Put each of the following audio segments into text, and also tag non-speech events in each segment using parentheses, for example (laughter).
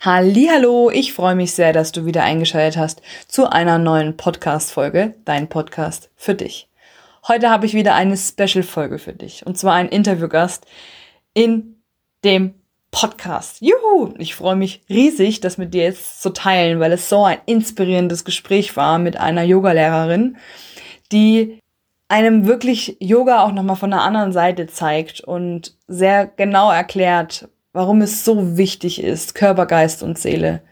Hallo, ich freue mich sehr, dass du wieder eingeschaltet hast zu einer neuen Podcast Folge, dein Podcast für dich. Heute habe ich wieder eine Special Folge für dich und zwar ein Interviewgast in dem Podcast. Juhu, ich freue mich riesig, das mit dir jetzt zu teilen, weil es so ein inspirierendes Gespräch war mit einer Yogalehrerin, die einem wirklich Yoga auch nochmal von der anderen Seite zeigt und sehr genau erklärt, warum es so wichtig ist, Körper, Geist und Seele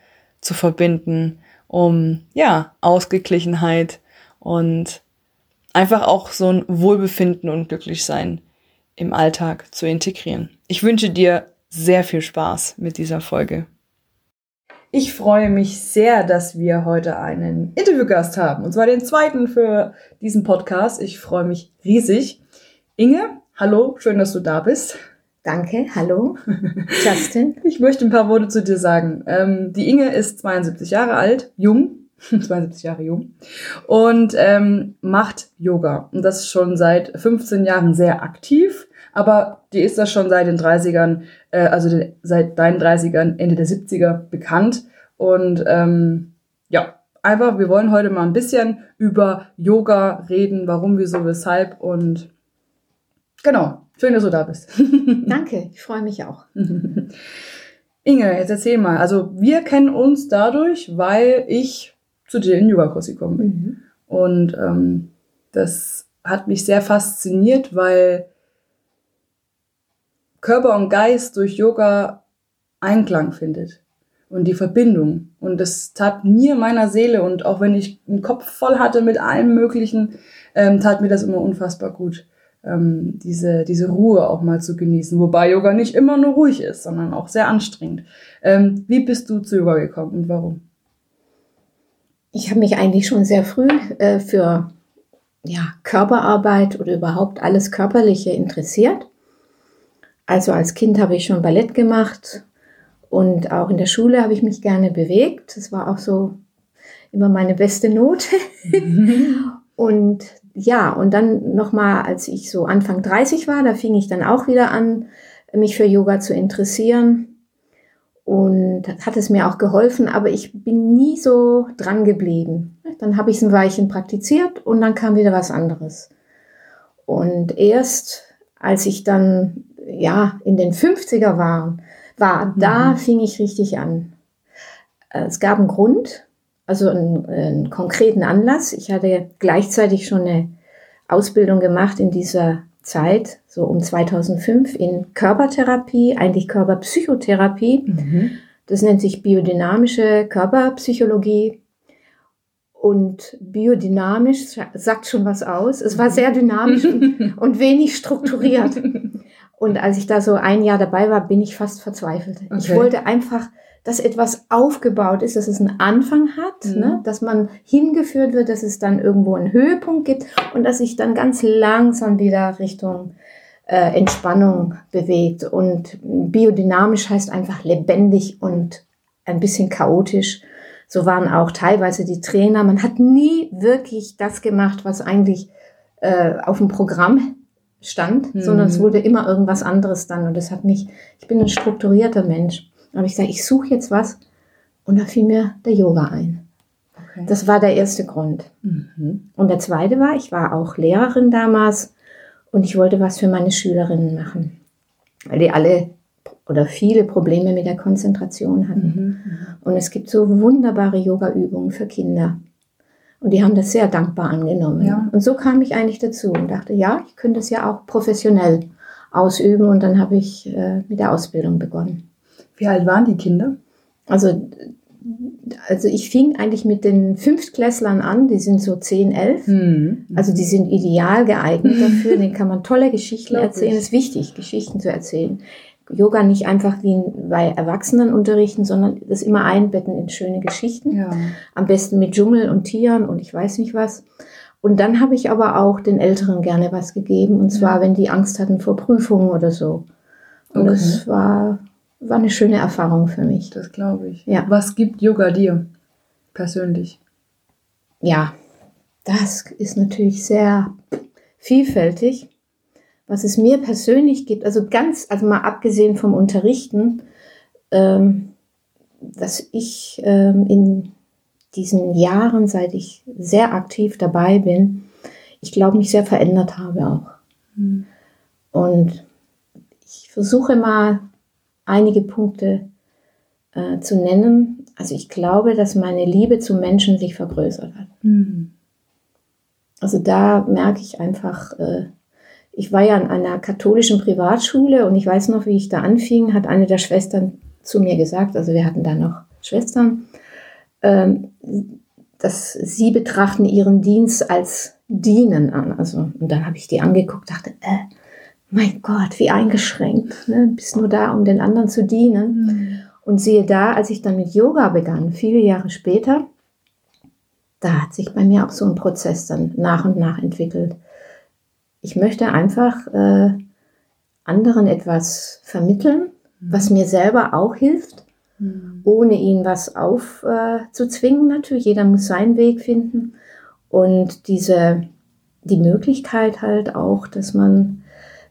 zu verbinden, um ja, Ausgeglichenheit und einfach auch so ein Wohlbefinden und Glücklichsein im Alltag zu integrieren. Ich wünsche dir sehr viel Spaß mit dieser Folge. Ich freue mich sehr, dass wir heute einen Interviewgast haben, und zwar den zweiten für diesen Podcast. Ich freue mich riesig. Inge, hallo, schön, dass du da bist. Danke, hallo, (laughs) Justin. ich möchte ein paar Worte zu dir sagen. Ähm, die Inge ist 72 Jahre alt, jung, (laughs) 72 Jahre jung, und ähm, macht Yoga. Und das schon seit 15 Jahren sehr aktiv, aber die ist das schon seit den 30ern, äh, also den, seit deinen 30ern, Ende der 70er bekannt. Und ähm, ja, einfach, wir wollen heute mal ein bisschen über Yoga reden, warum, wieso, weshalb und genau, Schön, dass du da bist. (laughs) Danke, ich freue mich auch. (laughs) Inge, jetzt erzähl mal. Also wir kennen uns dadurch, weil ich zu dir in den Yoga-Kurs gekommen bin. Mhm. Und ähm, das hat mich sehr fasziniert, weil Körper und Geist durch Yoga Einklang findet und die Verbindung. Und das tat mir, meiner Seele, und auch wenn ich einen Kopf voll hatte mit allem Möglichen, ähm, tat mir das immer unfassbar gut ähm, diese, diese Ruhe auch mal zu genießen. Wobei Yoga nicht immer nur ruhig ist, sondern auch sehr anstrengend. Ähm, wie bist du zu Yoga gekommen und warum? Ich habe mich eigentlich schon sehr früh äh, für ja, Körperarbeit oder überhaupt alles Körperliche interessiert. Also als Kind habe ich schon Ballett gemacht und auch in der Schule habe ich mich gerne bewegt. Das war auch so immer meine beste Note. (laughs) und ja, und dann nochmal, als ich so Anfang 30 war, da fing ich dann auch wieder an, mich für Yoga zu interessieren. Und hat es mir auch geholfen, aber ich bin nie so dran geblieben. Dann habe ich es ein Weilchen praktiziert und dann kam wieder was anderes. Und erst als ich dann ja in den 50er war, war, mhm. da fing ich richtig an. Es gab einen Grund, also einen, einen konkreten Anlass. Ich hatte gleichzeitig schon eine Ausbildung gemacht in dieser Zeit, so um 2005, in Körpertherapie, eigentlich Körperpsychotherapie. Mhm. Das nennt sich biodynamische Körperpsychologie. Und biodynamisch sagt schon was aus. Es war sehr dynamisch und, (laughs) und wenig strukturiert. (laughs) Und als ich da so ein Jahr dabei war, bin ich fast verzweifelt. Okay. Ich wollte einfach dass etwas aufgebaut ist, dass es einen Anfang hat, mhm. ne? dass man hingeführt wird, dass es dann irgendwo einen Höhepunkt gibt und dass sich dann ganz langsam wieder Richtung äh, Entspannung bewegt. Und biodynamisch heißt einfach lebendig und ein bisschen chaotisch. So waren auch teilweise die Trainer. Man hat nie wirklich das gemacht, was eigentlich äh, auf dem Programm stand, mhm. sondern es wurde immer irgendwas anderes dann. Und das hat mich, ich bin ein strukturierter Mensch habe ich gesagt, ich suche jetzt was. Und da fiel mir der Yoga ein. Okay. Das war der erste Grund. Mhm. Und der zweite war, ich war auch Lehrerin damals und ich wollte was für meine Schülerinnen machen, weil die alle oder viele Probleme mit der Konzentration hatten. Mhm. mhm. Und es gibt so wunderbare Yoga-Übungen für Kinder. Und die haben das sehr dankbar angenommen. Ja. Und so kam ich eigentlich dazu und dachte, ja, ich könnte es ja auch professionell ausüben. Und dann habe ich äh, mit der Ausbildung begonnen. Wie alt waren die Kinder? Also, also ich fing eigentlich mit den Fünftklässlern an, die sind so 10, 11. Mhm. Also die sind ideal geeignet (laughs) dafür, den kann man tolle Geschichten erzählen. Es ist wichtig, Geschichten zu erzählen. Yoga nicht einfach wie bei Erwachsenen unterrichten, sondern das immer einbetten in schöne Geschichten. Ja. Am besten mit Dschungel und Tieren und ich weiß nicht was. Und dann habe ich aber auch den Älteren gerne was gegeben, und zwar, ja. wenn die Angst hatten vor Prüfungen oder so. Und okay. das war war eine schöne Erfahrung für mich. Das glaube ich. Ja. Was gibt Yoga dir persönlich? Ja, das ist natürlich sehr vielfältig. Was es mir persönlich gibt, also ganz, also mal abgesehen vom Unterrichten, ähm, dass ich ähm, in diesen Jahren, seit ich sehr aktiv dabei bin, ich glaube, mich sehr verändert habe auch. Mhm. Und ich versuche mal einige Punkte äh, zu nennen. Also ich glaube, dass meine Liebe zu Menschen sich vergrößert hat. Mhm. Also da merke ich einfach, äh, ich war ja an einer katholischen Privatschule und ich weiß noch, wie ich da anfing, hat eine der Schwestern zu mir gesagt, also wir hatten da noch Schwestern, ähm, dass sie betrachten ihren Dienst als Dienen an. Also, und dann habe ich die angeguckt, dachte, äh, mein Gott, wie eingeschränkt. Ne? Bist nur da, um den anderen zu dienen. Mhm. Und siehe da, als ich dann mit Yoga begann, viele Jahre später, da hat sich bei mir auch so ein Prozess dann nach und nach entwickelt. Ich möchte einfach äh, anderen etwas vermitteln, mhm. was mir selber auch hilft, mhm. ohne ihnen was aufzuzwingen äh, natürlich. Jeder muss seinen Weg finden. Und diese, die Möglichkeit halt auch, dass man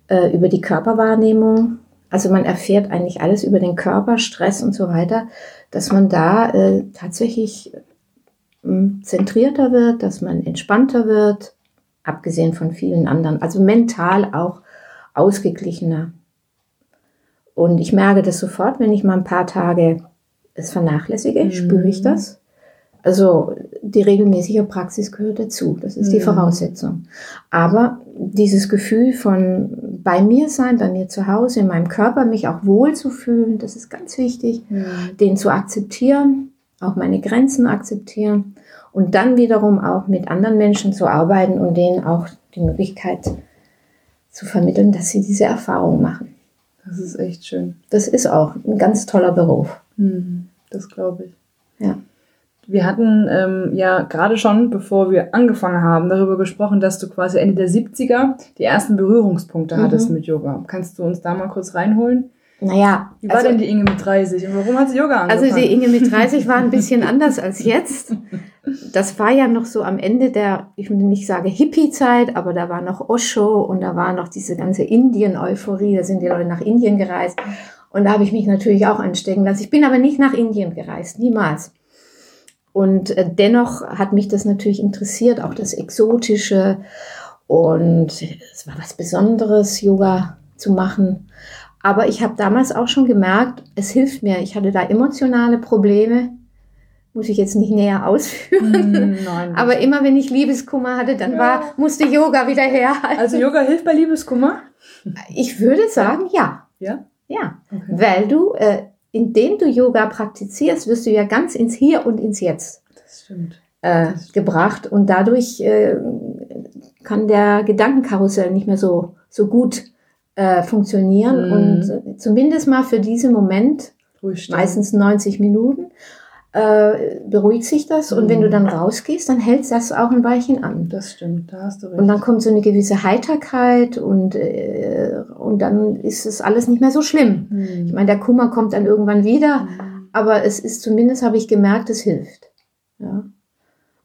äh, über die Körperwahrnehmung, also man erfährt eigentlich alles über den Körper, Stress und so weiter, dass man da äh, tatsächlich äh, zentrierter wird, dass man entspannter wird, abgesehen von vielen anderen, also mental auch ausgeglichener. Und ich merke das sofort, wenn ich mal ein paar Tage es vernachlässige, mhm. spüre ich das. Also die regelmäßige Praxis gehört dazu. Das ist die mhm. Voraussetzung. Aber dieses Gefühl von bei mir sein, bei mir zu Hause, in meinem Körper, mich auch wohl zu fühlen, das ist ganz wichtig, mhm. den zu akzeptieren, auch meine Grenzen akzeptieren und dann wiederum auch mit anderen Menschen zu arbeiten und denen auch die Möglichkeit zu vermitteln, dass sie diese Erfahrung machen. Das ist echt schön. Das ist auch ein ganz toller Beruf. Mhm. Das glaube ich. Ja. Wir hatten ähm, ja gerade schon, bevor wir angefangen haben, darüber gesprochen, dass du quasi Ende der 70er die ersten Berührungspunkte mhm. hattest mit Yoga. Kannst du uns da mal kurz reinholen? Naja. Wie war also, denn die Inge mit 30 und warum hat sie Yoga angefangen? Also die Inge mit 30 war ein bisschen anders als jetzt. Das war ja noch so am Ende der, ich will nicht sagen Hippie-Zeit, aber da war noch Osho und da war noch diese ganze Indien-Euphorie. Da sind die Leute nach Indien gereist. Und da habe ich mich natürlich auch anstecken lassen. Ich bin aber nicht nach Indien gereist, niemals. Und äh, dennoch hat mich das natürlich interessiert, auch das Exotische. Und es war was Besonderes, Yoga zu machen. Aber ich habe damals auch schon gemerkt, es hilft mir. Ich hatte da emotionale Probleme. Muss ich jetzt nicht näher ausführen. Mm, (laughs) nein, Aber immer wenn ich Liebeskummer hatte, dann ja. war, musste Yoga wieder herhalten. Also Yoga hilft bei Liebeskummer? Ich würde sagen, ja. Ja? Ja. Okay. Weil du äh, indem du Yoga praktizierst, wirst du ja ganz ins Hier und ins Jetzt äh, gebracht. Und dadurch äh, kann der Gedankenkarussell nicht mehr so, so gut äh, funktionieren. Mhm. und zumindest mal für diesen Moment, meistens 90 Minuten, äh, beruhigt sich das mhm. und wenn du dann rausgehst, dann hält das auch ein Weilchen an. Das stimmt, da hast du recht. Und dann kommt so eine gewisse Heiterkeit und, äh, und dann ist es alles nicht mehr so schlimm. Mhm. Ich meine, der Kummer kommt dann irgendwann wieder, mhm. aber es ist zumindest, habe ich gemerkt, es hilft. Ja.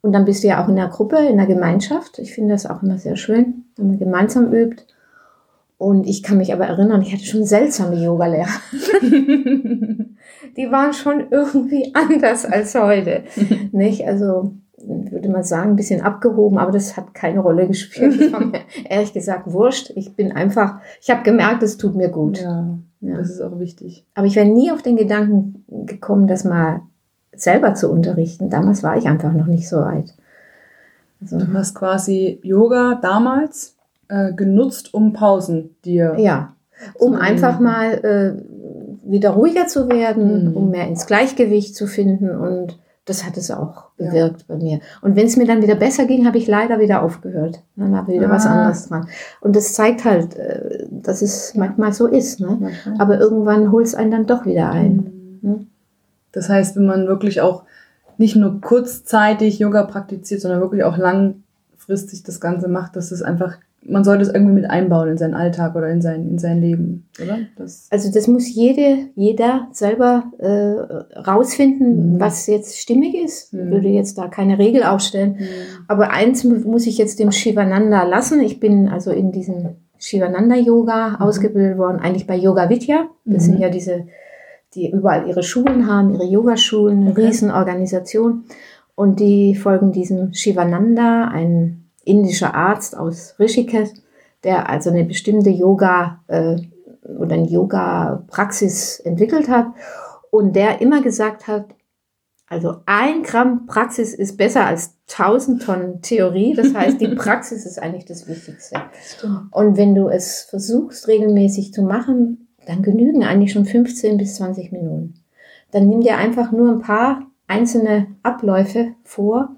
Und dann bist du ja auch in der Gruppe, in der Gemeinschaft. Ich finde das auch immer sehr schön, wenn man gemeinsam übt. Und ich kann mich aber erinnern, ich hatte schon seltsame Yogalehrer. (laughs) die waren schon irgendwie anders als heute. (laughs) nicht? Also würde man sagen, ein bisschen abgehoben, aber das hat keine Rolle gespielt. Das war mir (laughs) ehrlich gesagt wurscht. Ich bin einfach, ich habe gemerkt, es tut mir gut. Ja, ja, das ist auch wichtig. Aber ich wäre nie auf den Gedanken gekommen, das mal selber zu unterrichten. Damals war ich einfach noch nicht so weit. Also, du hast quasi Yoga damals äh, genutzt, um Pausen dir. Ja, um einfach mal äh, wieder ruhiger zu werden, mhm. um mehr ins Gleichgewicht zu finden und das hat es auch bewirkt ja. bei mir. Und wenn es mir dann wieder besser ging, habe ich leider wieder aufgehört. Dann habe ich wieder ah. was anderes dran. Und das zeigt halt, äh, dass es manchmal so ist. Ne? Aber irgendwann holt es einen dann doch wieder ein. Mhm. Ne? Das heißt, wenn man wirklich auch nicht nur kurzzeitig Yoga praktiziert, sondern wirklich auch langfristig das Ganze macht, dass es einfach man sollte es irgendwie mit einbauen in seinen Alltag oder in sein, in sein Leben, oder? Das also das muss jede, jeder selber äh, rausfinden, mhm. was jetzt stimmig ist. Mhm. Würde jetzt da keine Regel aufstellen. Mhm. Aber eins muss ich jetzt dem Shivananda lassen. Ich bin also in diesem Shivananda-Yoga mhm. ausgebildet worden, eigentlich bei Yoga Vidya. Das sind mhm. ja diese die überall ihre Schulen haben, ihre Yogaschulen, eine Okay. Riesenorganisation. Und die folgen diesem Shivananda, ein indischer Arzt aus Rishikesh, der also eine bestimmte Yoga äh, oder eine Yoga-Praxis entwickelt hat und der immer gesagt hat, also ein Gramm Praxis ist besser als 1000 Tonnen Theorie. Das heißt, die (laughs) Praxis ist eigentlich das Wichtigste. Und wenn du es versuchst, regelmäßig zu machen, dann genügen eigentlich schon 15 bis 20 Minuten. Dann nimm dir einfach nur ein paar einzelne Abläufe vor,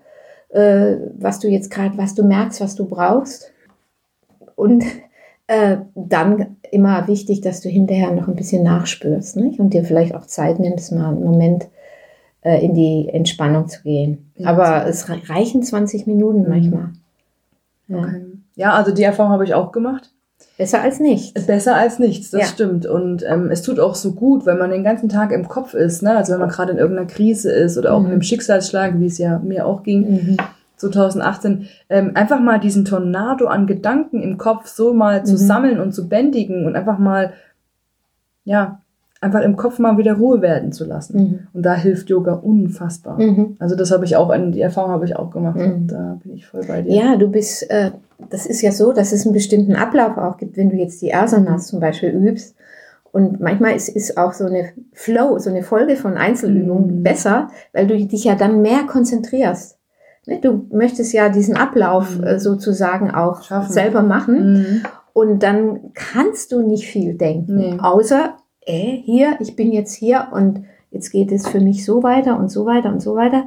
äh, was du jetzt gerade, was du merkst, was du brauchst. Und äh, dann immer wichtig, dass du hinterher noch ein bisschen nachspürst nicht? und dir vielleicht auch Zeit nimmst, mal einen Moment äh, in die Entspannung zu gehen. Ja, Aber es re- reichen 20 Minuten Mhm. manchmal. Ja. Okay. Ja, also die Erfahrung habe ich auch gemacht. Besser als nichts. Besser als nichts, das Ja. stimmt. Und ähm, es tut auch so gut, wenn man den ganzen Tag im Kopf ist. Ne? Also wenn man gerade in irgendeiner Krise ist oder auch Mhm. in einem Schicksalsschlag, wie es ja mir auch ging, Mhm. 2018, ähm, einfach mal diesen Tornado an Gedanken im Kopf so mal zu Mhm. sammeln und zu bändigen und einfach mal, ja, einfach im Kopf mal wieder Ruhe werden zu lassen. Mhm. Und da hilft Yoga unfassbar. Mhm. Also das habe ich auch, die Erfahrung habe ich auch gemacht. Mhm. Und da bin ich voll bei dir. Ja, du bist, äh, das ist ja so, dass es einen bestimmten Ablauf auch gibt, wenn du jetzt die Asanas zum Beispiel übst. Und manchmal ist, ist auch so eine Flow, so eine Folge von Einzelübungen Mhm. besser, weil du dich ja dann mehr konzentrierst. Ne, Du möchtest ja diesen Ablauf Mhm. äh, sozusagen auch Schaffen. selber machen. Mhm. Und dann kannst du nicht viel denken, Nee. außer, äh, hier, ich bin jetzt hier und jetzt geht es für mich so weiter und so weiter und so weiter.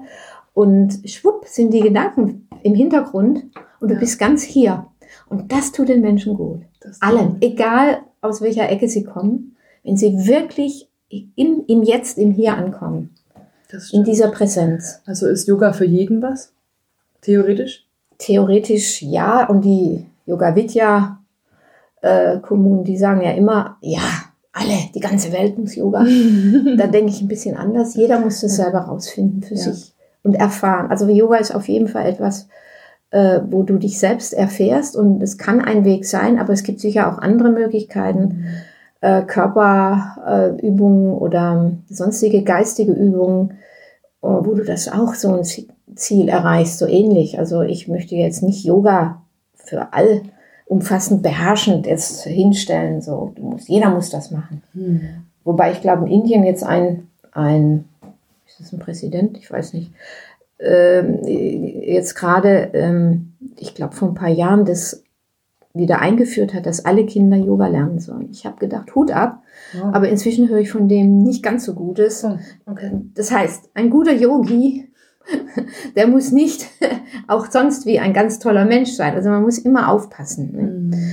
Und schwupp sind die Gedanken im Hintergrund und du Ja. bist ganz hier. Und das tut den Menschen gut. Das Allen, egal aus welcher Ecke sie kommen, wenn sie wirklich im, im Jetzt, im Hier ankommen, Das in dieser Präsenz. Also ist Yoga für jeden was? Theoretisch? Theoretisch ja, und die Yoga Vidya äh, Kommunen, die sagen ja immer, ja, alle, die ganze Welt muss Yoga. (laughs) da denke ich ein bisschen anders. Jeder muss das selber rausfinden für Ja. sich und erfahren. Also Yoga ist auf jeden Fall etwas, äh, wo du dich selbst erfährst und es kann ein Weg sein, aber es gibt sicher auch andere Möglichkeiten, äh, Körperübungen äh, oder sonstige geistige Übungen, äh, wo du das auch so ein Zi- Ziel erreichst, so ähnlich. Also ich möchte jetzt nicht Yoga für all umfassend beherrschend jetzt hinstellen. So, musst, jeder muss das machen. Mhm. Wobei ich glaube, in Indien jetzt ein, ein ist das ein Präsident? Ich weiß nicht. Ähm, jetzt gerade, ähm, ich glaube, vor ein paar Jahren das wieder eingeführt hat, dass alle Kinder Yoga lernen sollen. Ich habe gedacht, Hut ab, Wow. aber inzwischen höre ich von dem nicht ganz so Gutes. Okay. Das heißt, ein guter Yogi, (laughs) der muss nicht (laughs) auch sonst wie ein ganz toller Mensch sein. Also man muss immer aufpassen. Ne? Mhm.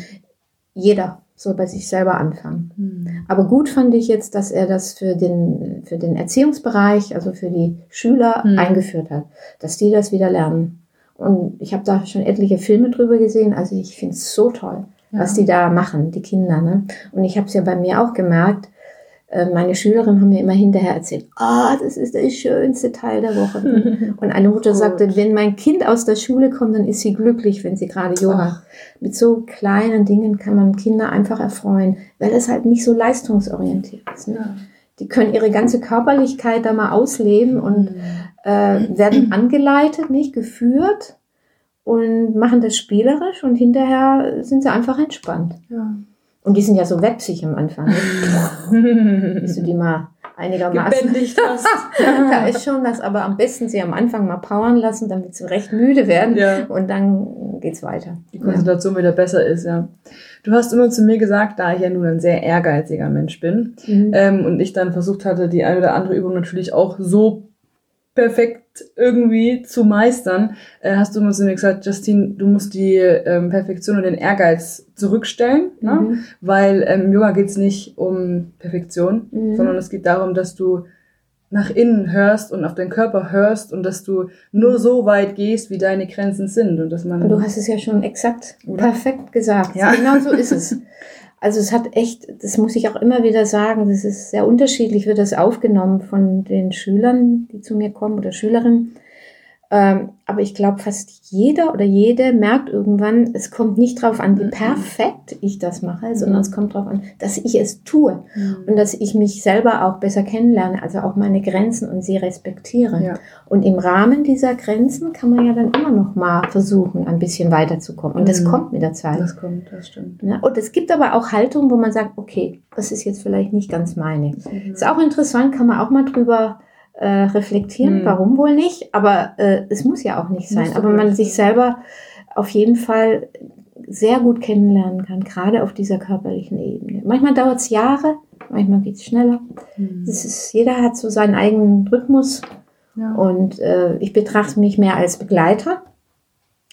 Jeder soll bei sich selber anfangen. Mhm. Aber gut fand ich jetzt, dass er das für den, für den Erziehungsbereich, also für die Schüler Mhm. eingeführt hat, dass die das wieder lernen. Und ich habe da schon etliche Filme drüber gesehen. Also ich finde es so toll, Ja. was die da machen, die Kinder. Ne? Und ich habe es ja bei mir auch gemerkt. Äh, Meine Schülerinnen haben mir immer hinterher erzählt, ah, das ist der schönste Teil der Woche. (laughs) Und eine Mutter sagte, wenn mein Kind aus der Schule kommt, dann ist sie glücklich, wenn sie gerade Yoga Ach. mit so kleinen Dingen kann man Kinder einfach erfreuen, weil es halt nicht so leistungsorientiert ist. Ne? Ja. Die können ihre ganze Körperlichkeit da mal ausleben und Mhm. äh, werden angeleitet, nicht geführt und machen das spielerisch und hinterher sind sie einfach entspannt. Ja. Und die sind ja so websig am Anfang. Ne? (laughs) Bis du die mal einigermaßen. Gebändigt hast. (laughs) da ist schon was, aber am besten sie am Anfang mal powern lassen, damit sie recht müde werden Ja. und dann geht's weiter. Die Konzentration wieder besser ist, ja. Du hast immer zu mir gesagt, da ich ja nun ein sehr ehrgeiziger Mensch bin Mhm. ähm, und ich dann versucht hatte, die eine oder andere Übung natürlich auch so perfekt irgendwie zu meistern, äh, hast du immer zu mir gesagt, Justine, du musst die ähm, Perfektion und den Ehrgeiz zurückstellen, ne? Mhm. weil ähm, im Yoga geht's nicht um Perfektion, Mhm. sondern es geht darum, dass du nach innen hörst und auf deinen Körper hörst und dass du nur so weit gehst, wie deine Grenzen sind und dass man du hast es ja schon exakt Oder? perfekt gesagt. Ja. Genau so ist es. (laughs) Also es hat echt, das muss ich auch immer wieder sagen, das ist sehr unterschiedlich, wird das aufgenommen von den Schülern, die zu mir kommen oder Schülerinnen. Ähm, aber ich glaube, fast jeder oder jede merkt irgendwann, es kommt nicht darauf an, wie Mhm. perfekt ich das mache, sondern Mhm. es kommt darauf an, dass ich es tue Mhm. und dass ich mich selber auch besser kennenlerne, also auch meine Grenzen und sie respektiere. Ja. Und im Rahmen dieser Grenzen kann man ja dann immer noch mal versuchen, ein bisschen weiterzukommen. Und das Mhm. kommt mit der Zeit. Das kommt, das stimmt. Ne? Und es gibt aber auch Haltungen, wo man sagt, okay, das ist jetzt vielleicht nicht ganz meine. Ist auch interessant, kann man auch mal drüber äh, reflektieren, Hm. warum wohl nicht. Aber äh, es muss ja auch nicht sein. Muss Aber man sich selber auf jeden Fall sehr gut kennenlernen kann, gerade auf dieser körperlichen Ebene. Manchmal dauert es Jahre, manchmal geht es schneller. Das ist, jeder hat so seinen eigenen Rhythmus Ja. und äh, ich betrachte mich mehr als Begleiter.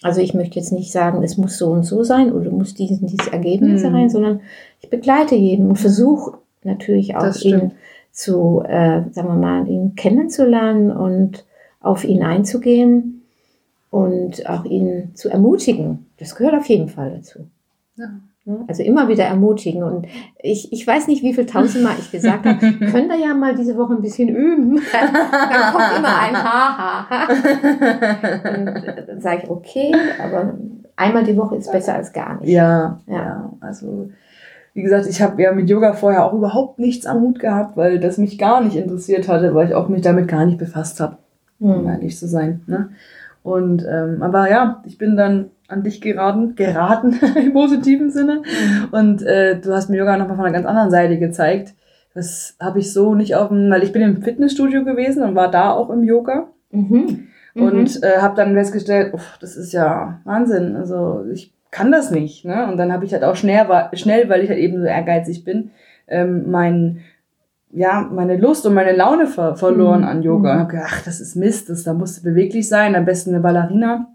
Also ich möchte jetzt nicht sagen, es muss so und so sein oder muss dies und dieses Ergebnis Hm. sein, sondern ich begleite jeden und versuche natürlich auch ihn. Zu, äh, sagen wir mal, ihn kennenzulernen und auf ihn einzugehen und auch ihn zu ermutigen. Das gehört auf jeden Fall dazu. Ja. Ne? Also immer wieder ermutigen. Und ich, ich weiß nicht, wie viel tausendmal ich gesagt habe, (laughs) könnt ihr ja mal diese Woche ein bisschen üben. (laughs) Dann kommt immer ein Ha, ha, ha. Und äh, dann sage ich, okay, aber einmal die Woche ist besser als gar nicht. Ja, Ja. ja, Also, wie gesagt, ich habe ja mit Yoga vorher auch überhaupt nichts am Hut gehabt, weil das mich gar nicht interessiert hatte, weil ich auch mich damit gar nicht befasst habe, um Hm. ehrlich zu sein. Ne? Und ähm, aber ja, ich bin dann an dich geraten, geraten (laughs) im positiven Sinne. Und äh, du hast mir Yoga nochmal von einer ganz anderen Seite gezeigt. Das habe ich so nicht auf dem, weil ich bin im Fitnessstudio gewesen und war da auch im Yoga. Mhm. Mhm. Und äh, habe dann festgestellt, uff, das ist ja Wahnsinn. Also ich kann das nicht. Ne? Und dann habe ich halt auch schnell, schnell, weil ich halt eben so ehrgeizig bin, ähm, mein, ja, meine Lust und meine Laune ver verloren Mhm. an Yoga. Mhm. Und hab gedacht, ach, das ist Mist, das, da musst du beweglich sein, am besten eine Ballerina.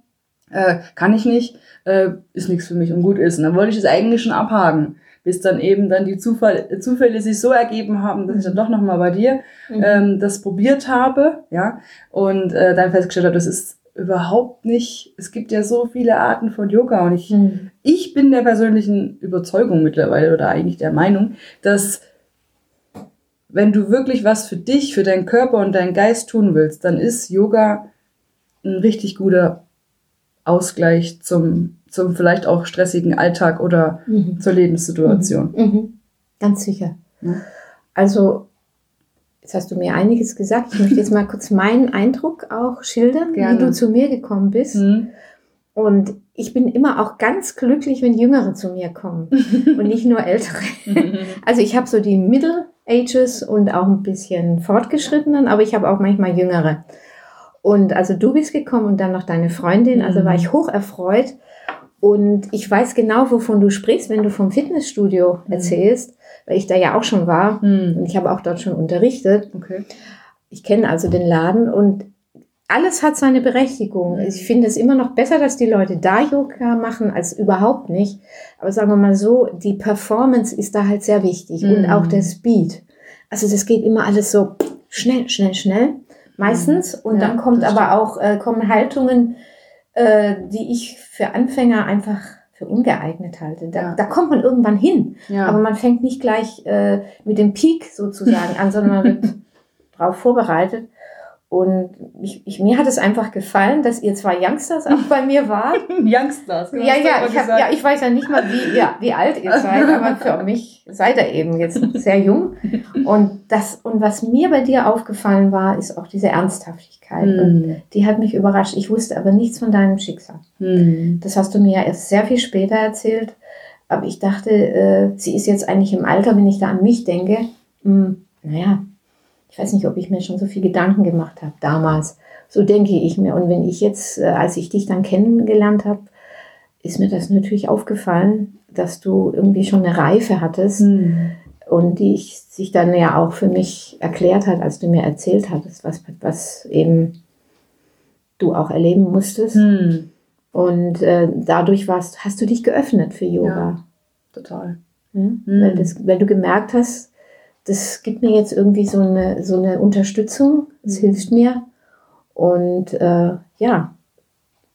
Äh, kann ich nicht, äh, ist nichts für mich und gut ist. Und dann wollte ich es eigentlich schon abhaken, bis dann eben dann die Zufall, Zufälle sich so ergeben haben, dass ich dann doch nochmal bei dir Mhm. ähm, das probiert habe, ja, und äh, dann festgestellt habe, das ist überhaupt nicht, es gibt ja so viele Arten von Yoga und ich, Mhm. ich bin der persönlichen Überzeugung mittlerweile oder eigentlich der Meinung, dass wenn du wirklich was für dich, für deinen Körper und deinen Geist tun willst, dann ist Yoga ein richtig guter Ausgleich zum, zum vielleicht auch stressigen Alltag oder Mhm. zur Lebenssituation. Mhm. Ganz sicher. Ja. Also, jetzt hast du mir einiges gesagt. Ich möchte jetzt mal kurz meinen Eindruck auch schildern, Gerne. wie du zu mir gekommen bist. Hm. Und ich bin immer auch ganz glücklich, wenn Jüngere zu mir kommen (laughs) und nicht nur Ältere. (laughs) Also ich habe so die Middle Ages und auch ein bisschen Fortgeschrittenen, aber ich habe auch manchmal Jüngere. Und also du bist gekommen und dann noch deine Freundin, also Mhm. war ich hoch erfreut. Und ich weiß genau, wovon du sprichst, wenn du vom Fitnessstudio Mhm. erzählst, weil ich da ja auch schon war Hm. und ich habe auch dort schon unterrichtet. Okay. Ich kenne also den Laden und alles hat seine Berechtigung. Mhm. Ich finde es immer noch besser, dass die Leute da Yoga machen, als überhaupt nicht. Aber sagen wir mal so, die Performance ist da halt sehr wichtig und Mhm. auch der Speed. Also das geht immer alles so schnell, schnell, schnell. Meistens. Und Mhm. Ja, dann kommt aber auch, äh, kommen Haltungen, äh, die ich für Anfänger einfach für ungeeignet halte. Da, Ja. da kommt man irgendwann hin. Ja. Aber man fängt nicht gleich äh, mit dem Peak sozusagen an, sondern man wird (laughs) darauf vorbereitet. Und ich, ich, mir hat es einfach gefallen, dass ihr zwei Youngsters auch bei mir wart. (laughs) Youngsters. ja, ja ich, hab, ja, ich weiß ja nicht mal, wie, ja, wie alt ihr seid, aber für (laughs) mich seid ihr eben jetzt sehr jung. Und, das, und was mir bei dir aufgefallen war, ist auch diese Ernsthaftigkeit. Und Hm. die hat mich überrascht. Ich wusste aber nichts von deinem Schicksal. Hm. Das hast du mir ja erst sehr viel später erzählt. Aber ich dachte, äh, sie ist jetzt eigentlich im Alter, wenn ich da an mich denke. Mh, naja, ich weiß nicht, ob ich mir schon so viel Gedanken gemacht habe damals. So denke ich mir. Und wenn ich jetzt, äh, als ich dich dann kennengelernt habe, ist mir das natürlich aufgefallen, dass du irgendwie schon eine Reife hattest Hm. und die ich, sich dann ja auch für mich erklärt hat, als du mir erzählt hattest, was, was eben du auch erleben musstest. Hm. Und äh, dadurch warst, hast du dich geöffnet für Yoga. Total. Ne? Mhm. Weil, das, weil du gemerkt hast, das gibt mir jetzt irgendwie so eine, so eine Unterstützung, es Mhm. hilft mir. Und äh, ja,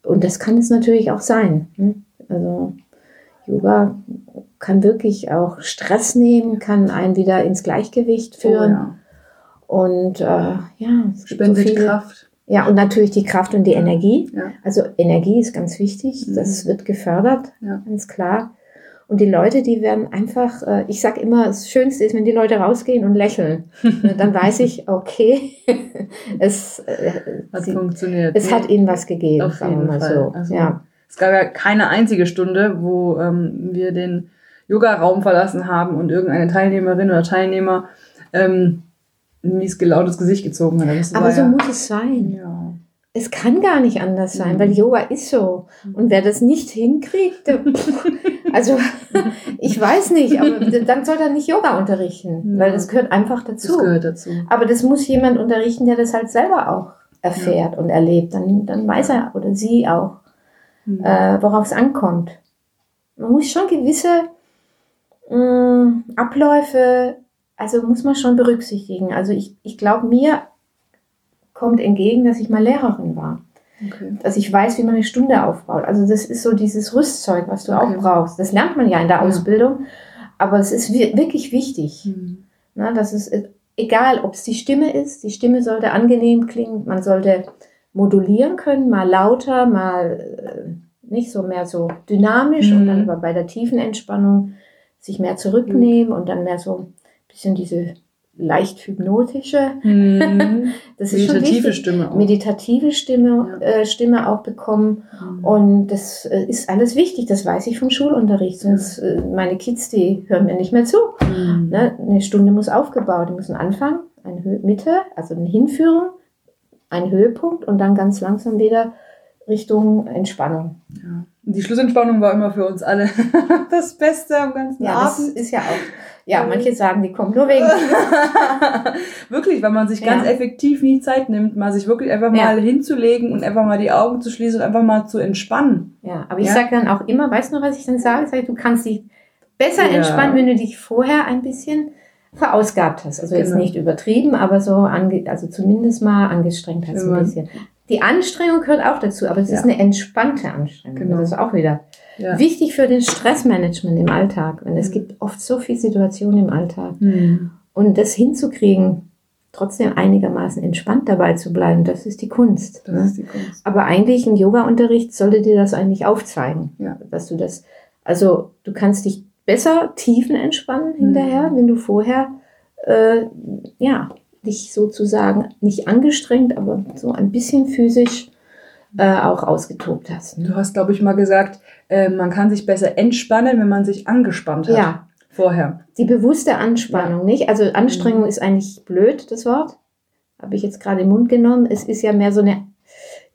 und das kann es natürlich auch sein. Ne? Also Yoga kann wirklich auch Stress nehmen, kann einen wieder ins Gleichgewicht führen. Oh, ja. Und äh, ja, so Spendet viele, Kraft. Ja, und natürlich die Kraft und die Energie. Ja. Also Energie ist ganz wichtig. Mhm. Das wird gefördert, Ja. ganz klar. Und die Leute, die werden einfach, äh, ich sag immer, das Schönste ist, wenn die Leute rausgehen und lächeln. Ne, Dann weiß ich, (laughs) okay, (laughs) es, äh, Hat sie, funktioniert. es Ja. hat ihnen was gegeben, Auf sagen wir jeden mal Fall. so. Also, ja. Es gab ja keine einzige Stunde, wo ähm, wir den Yoga-Raum verlassen haben und irgendeine Teilnehmerin oder Teilnehmer ähm, ein mies gelautes Gesicht gezogen hat. Das Aber so ja, muss es sein. ja. Es kann gar nicht anders sein, Mhm. weil Yoga ist so. Und wer das nicht hinkriegt, der, (laughs) also (laughs) ich weiß nicht, aber dann soll er nicht Yoga unterrichten, Ja. weil das gehört einfach Das dazu. gehört dazu. Aber das muss jemand unterrichten, der das halt selber auch erfährt und erlebt. Dann, dann weiß er oder sie auch, Mhm. äh, worauf es ankommt. Man muss schon gewisse mh, Abläufe, also muss man schon berücksichtigen. Also ich, ich glaube, mir kommt entgegen, dass ich mal Lehrerin war. Okay. Dass ich weiß, wie man eine Stunde aufbaut. Also das ist so dieses Rüstzeug, was du Okay. auch brauchst. Das lernt man ja in der Ja. Ausbildung. Aber es ist wi- wirklich wichtig. Mhm. Na, das ist äh, egal, ob es die Stimme ist. Die Stimme sollte angenehm klingen. Man sollte modulieren können, mal lauter, mal äh, nicht so mehr so dynamisch und Mhm. dann aber bei der tiefen Entspannung sich mehr zurücknehmen und dann mehr so ein bisschen diese leicht hypnotische. Mhm. (laughs) Das ist schon Meditative wichtig. Stimme auch. Meditative Stimme, Ja. äh, Stimme auch bekommen. Mhm. Und das äh, ist alles wichtig, das weiß ich vom Schulunterricht. Sonst äh, meine Kids, die hören mir nicht mehr zu. Mhm. Ne? Eine Stunde muss aufgebaut, die muss einen Anfang, eine Hö Mitte, also eine Hinführung, ein Höhepunkt und dann ganz langsam wieder Richtung Entspannung. Ja. Die Schlussentspannung war immer für uns alle (laughs) das Beste am ganzen Ja, das Abend. ist ja auch. Ja, manche sagen, die kommen nur wegen. (laughs) wirklich, weil man sich ganz Ja. effektiv nie Zeit nimmt, mal sich wirklich einfach Ja. mal hinzulegen und einfach mal die Augen zu schließen und einfach mal zu entspannen. Ja, aber ich Ja. sage dann auch immer, weißt du noch, was ich dann sage? Ich sage, du kannst dich besser Ja. entspannen, wenn du dich vorher ein bisschen verausgabt hast. Also jetzt Genau. nicht übertrieben, aber so, ange also zumindest mal angestrengt hast ein bisschen. Die Anstrengung gehört auch dazu, aber es ist Ja. eine entspannte Anstrengung. Genau. Das ist auch wieder Ja. wichtig für den Stressmanagement im Alltag. Und es Mhm. gibt oft so viele Situationen im Alltag. Hm. Und das hinzukriegen, trotzdem einigermaßen entspannt dabei zu bleiben, das ist die Kunst. Das ne? ist die Kunst. Aber eigentlich ein Yoga-Unterricht sollte dir das eigentlich aufzeigen, Ja. dass du das, also du kannst dich besser tiefen entspannen hinterher, Mhm. wenn du vorher, äh, ja, dich sozusagen nicht angestrengt, aber so ein bisschen physisch äh, auch ausgetobt hast. Ne? Du hast, glaube ich, mal gesagt, äh, man kann sich besser entspannen, wenn man sich angespannt hat. Ja, Vorher. die bewusste Anspannung, nicht? Also Anstrengung Mhm. ist eigentlich blöd, das Wort. Habe ich jetzt gerade im Mund genommen. Es ist ja mehr so eine,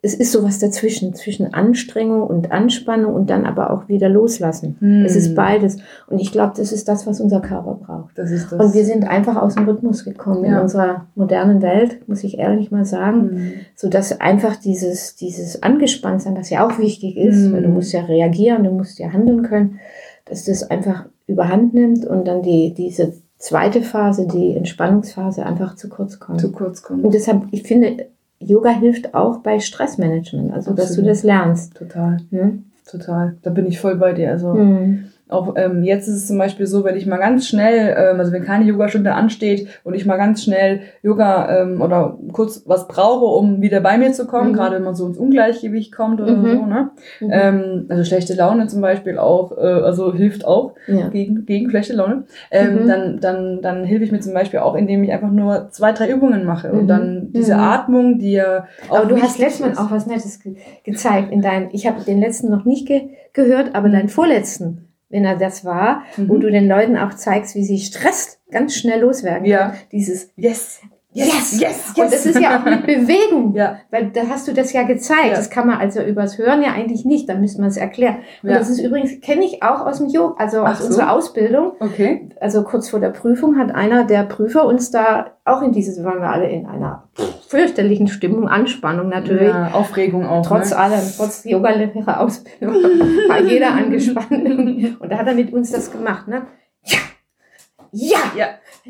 es ist sowas dazwischen, zwischen Anstrengung und Anspannung und dann aber auch wieder loslassen. Hm. Es ist beides. Und ich glaube, das ist das, was unser Körper braucht. Das ist das. Und wir sind einfach aus dem Rhythmus gekommen in Ja. unserer modernen Welt, muss ich ehrlich mal sagen, Hm. so dass einfach dieses, dieses Angespanntsein, das ja auch wichtig ist, Mhm. weil du musst ja reagieren, du musst ja handeln können, dass das einfach überhand nimmt und dann die, diese zweite Phase, die Entspannungsphase einfach zu kurz kommt. zu kurz kommt. Und deshalb, ich finde, Yoga hilft auch bei Stressmanagement, also dass du Absolut. das lernst. Total, Ne? total. Da bin ich voll bei dir. Also Hm. Auch ähm, jetzt ist es zum Beispiel so, wenn ich mal ganz schnell, ähm, also wenn keine Yogastunde ansteht und ich mal ganz schnell Yoga ähm, oder kurz was brauche, um wieder bei mir zu kommen, Mhm. gerade wenn man so ins Ungleichgewicht kommt oder Mhm. so, ne? Mhm. Ähm, also schlechte Laune zum Beispiel auch, äh, also hilft auch ja. gegen, gegen schlechte Laune. Ähm, Mhm. dann, dann, dann hilfe ich mir zum Beispiel auch, indem ich einfach nur zwei, drei Übungen mache und Mhm. dann diese. Atmung, die ja auch Aber du hast letztes Mal auch was Nettes ge gezeigt in deinem, ich habe den letzten noch nicht ge gehört, aber deinen vorletzten, wenn er das war, Mhm. wo du den Leuten auch zeigst, wie sie Stress ganz schnell loswerden Ja. Dieses Yes, Yes, yes, Und das ist ja auch mit (laughs) Bewegung. Ja. Weil da hast du das ja gezeigt. Ja. Das kann man also übers Hören ja eigentlich nicht. Da müsste man es erklären. Und Ja. das ist übrigens, kenne ich auch aus dem Yoga, also Ach aus so. unserer Ausbildung. Okay. Also kurz vor der Prüfung hat einer der Prüfer uns da auch in dieses, waren wir alle in einer fürchterlichen Stimmung, Anspannung natürlich. Ja, Aufregung auch. Trotz ne? allem, trotz Yoga-Lehrer-Ausbildung (laughs) war jeder angespannt. (laughs) Und da hat er mit uns das gemacht, ne? Ja! Ja!